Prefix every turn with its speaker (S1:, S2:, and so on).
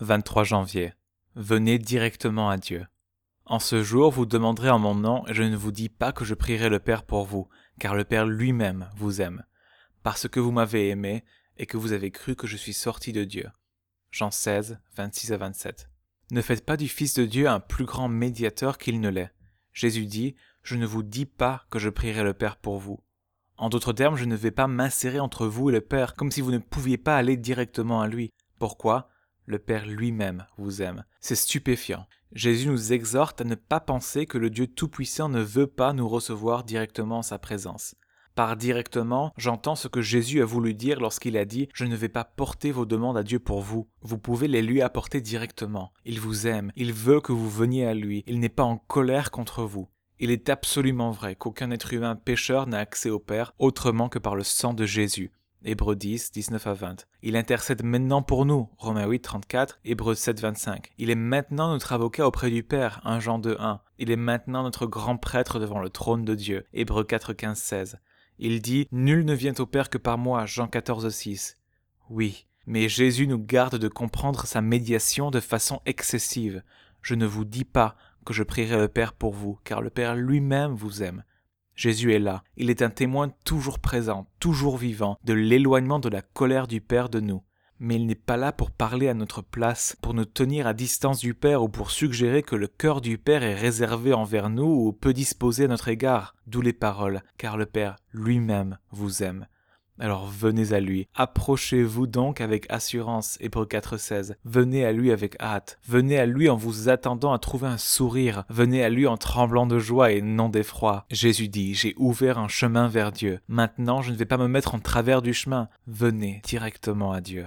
S1: 23 janvier. Venez directement à Dieu. En ce jour, vous demanderez en mon nom, et je ne vous dis pas que je prierai le Père pour vous, car le Père lui-même vous aime, parce que vous m'avez aimé et que vous avez cru que je suis sorti de Dieu. Jean 16, 26 à 27. Ne faites pas du Fils de Dieu un plus grand médiateur qu'il ne l'est. Jésus dit, Je ne vous dis pas que je prierai le Père pour vous. En d'autres termes, je ne vais pas m'insérer entre vous et le Père, comme si vous ne pouviez pas aller directement à lui. Pourquoi? Le Père lui-même vous aime. C'est stupéfiant. Jésus nous exhorte à ne pas penser que le Dieu Tout-Puissant ne veut pas nous recevoir directement en sa présence. Par directement, j'entends ce que Jésus a voulu dire lorsqu'il a dit Je ne vais pas porter vos demandes à Dieu pour vous. Vous pouvez les lui apporter directement. Il vous aime, il veut que vous veniez à lui, il n'est pas en colère contre vous. Il est absolument vrai qu'aucun être humain pécheur n'a accès au Père autrement que par le sang de Jésus. Hébreux 10, 19 à 20. Il intercède maintenant pour nous. Romains 8, 34. Hébreux 7, 25. Il est maintenant notre avocat auprès du Père. 1 Jean 2, 1. Il est maintenant notre grand prêtre devant le trône de Dieu. Hébreux 4, 15, 16. Il dit Nul ne vient au Père que par moi. Jean 14, 6. Oui, mais Jésus nous garde de comprendre sa médiation de façon excessive. Je ne vous dis pas que je prierai le Père pour vous, car le Père lui-même vous aime. Jésus est là, il est un témoin toujours présent, toujours vivant, de l'éloignement de la colère du Père de nous. Mais il n'est pas là pour parler à notre place, pour nous tenir à distance du Père ou pour suggérer que le cœur du Père est réservé envers nous ou peu disposé à notre égard, d'où les paroles, car le Père lui-même vous aime. Alors venez à lui. Approchez-vous donc avec assurance. Hébreux 4.16. Venez à lui avec hâte. Venez à lui en vous attendant à trouver un sourire. Venez à lui en tremblant de joie et non d'effroi. Jésus dit, j'ai ouvert un chemin vers Dieu. Maintenant, je ne vais pas me mettre en travers du chemin. Venez directement à Dieu.